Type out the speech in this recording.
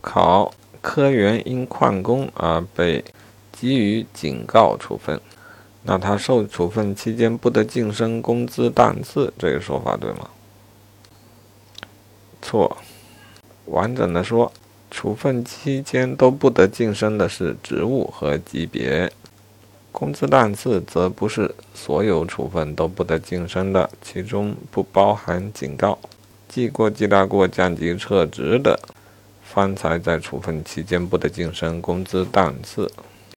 考科员因旷工而被给予警告处分，那他受处分期间不得晋升工资档次，这个说法对吗？错。完整的说，处分期间都不得晋升的是职务和级别，工资档次则不是所有处分都不得晋升的，其中不包含警告、记过、记大过、降级、撤职的，方才在处分期间不得晋升工资档次。